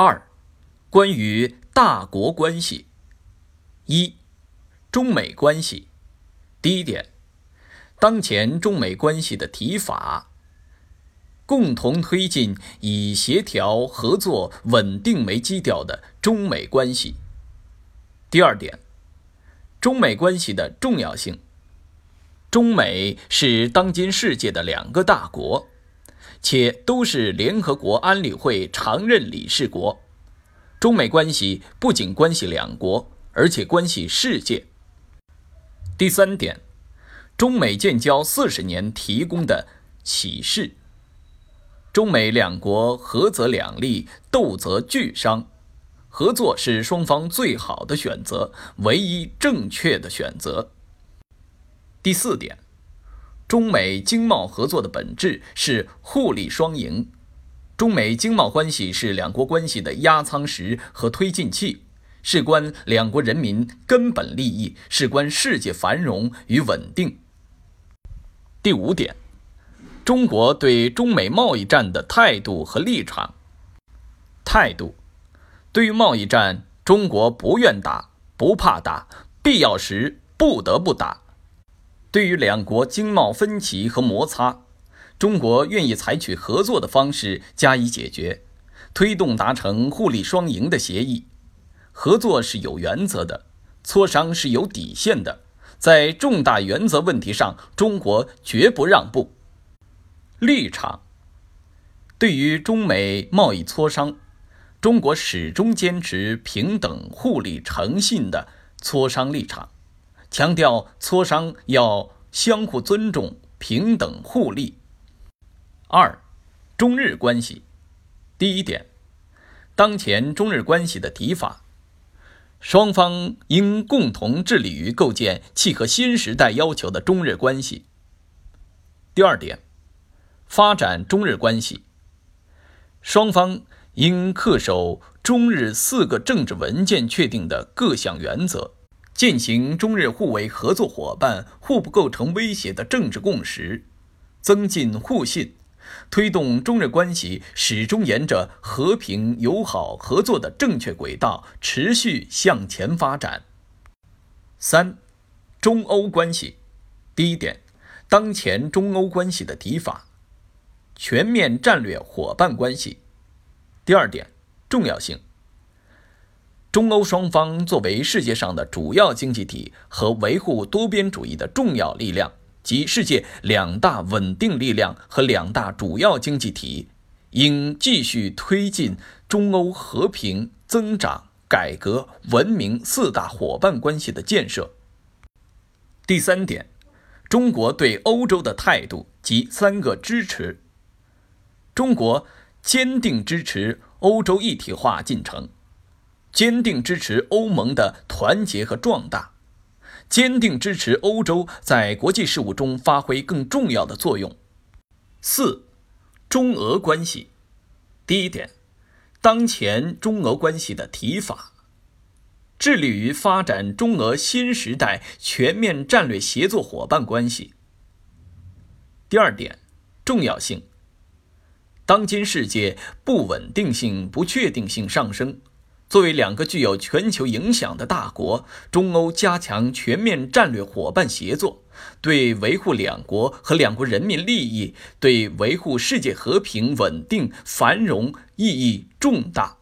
二、关于大国关系。一、中美关系。第一点，当前中美关系的提法，共同推进以协调、合作、稳定为基调的中美关系。第二点，中美关系的重要性。中美是当今世界的两个大国。且都是联合国安理会常任理事国，中美关系不仅关系两国，而且关系世界。第三点，中美建交四十年提供的启示：中美两国合则两利，斗则俱伤，合作是双方最好的选择，唯一正确的选择。第四点。中美经贸合作的本质是互利双赢，中美经贸关系是两国关系的压舱石和推进器，事关两国人民根本利益，事关世界繁荣与稳定。第五点，中国对中美贸易战的态度和立场。态度，对于贸易战，中国不愿打，不怕打，必要时不得不打。对于两国经贸分歧和摩擦，中国愿意采取合作的方式加以解决，推动达成互利双赢的协议。合作是有原则的，磋商是有底线的，在重大原则问题上，中国绝不让步。立场：对于中美贸易磋商，中国始终坚持平等、互利、诚信的磋商立场。强调磋商要相互尊重、平等互利。二，中日关系。第一点，当前中日关系的提法，双方应共同致力于构建契合新时代要求的中日关系。第二点，发展中日关系，双方应恪守中日四个政治文件确定的各项原则。践行中日互为合作伙伴、互不构成威胁的政治共识，增进互信，推动中日关系始终沿着和平、友好、合作的正确轨道持续向前发展。三、中欧关系。第一点，当前中欧关系的提法：全面战略伙伴关系。第二点，重要性。中欧双方作为世界上的主要经济体和维护多边主义的重要力量，及世界两大稳定力量和两大主要经济体，应继续推进中欧和平、增长、改革、文明四大伙伴关系的建设。第三点，中国对欧洲的态度及三个支持。中国坚定支持欧洲一体化进程。坚定支持欧盟的团结和壮大，坚定支持欧洲在国际事务中发挥更重要的作用。四、中俄关系。第一点，当前中俄关系的提法，致力于发展中俄新时代全面战略协作伙伴关系。第二点，重要性。当今世界不稳定性、不确定性上升。作为两个具有全球影响的大国，中欧加强全面战略伙伴协作，对维护两国和两国人民利益、对维护世界和平稳定繁荣意义重大。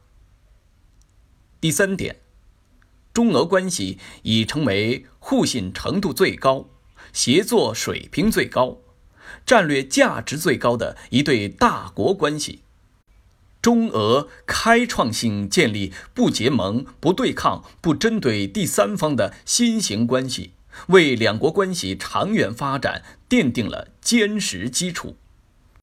第三点，中俄关系已成为互信程度最高、协作水平最高、战略价值最高的一对大国关系。中俄开创性建立不结盟、不对抗、不针对第三方的新型关系，为两国关系长远发展奠定了坚实基础。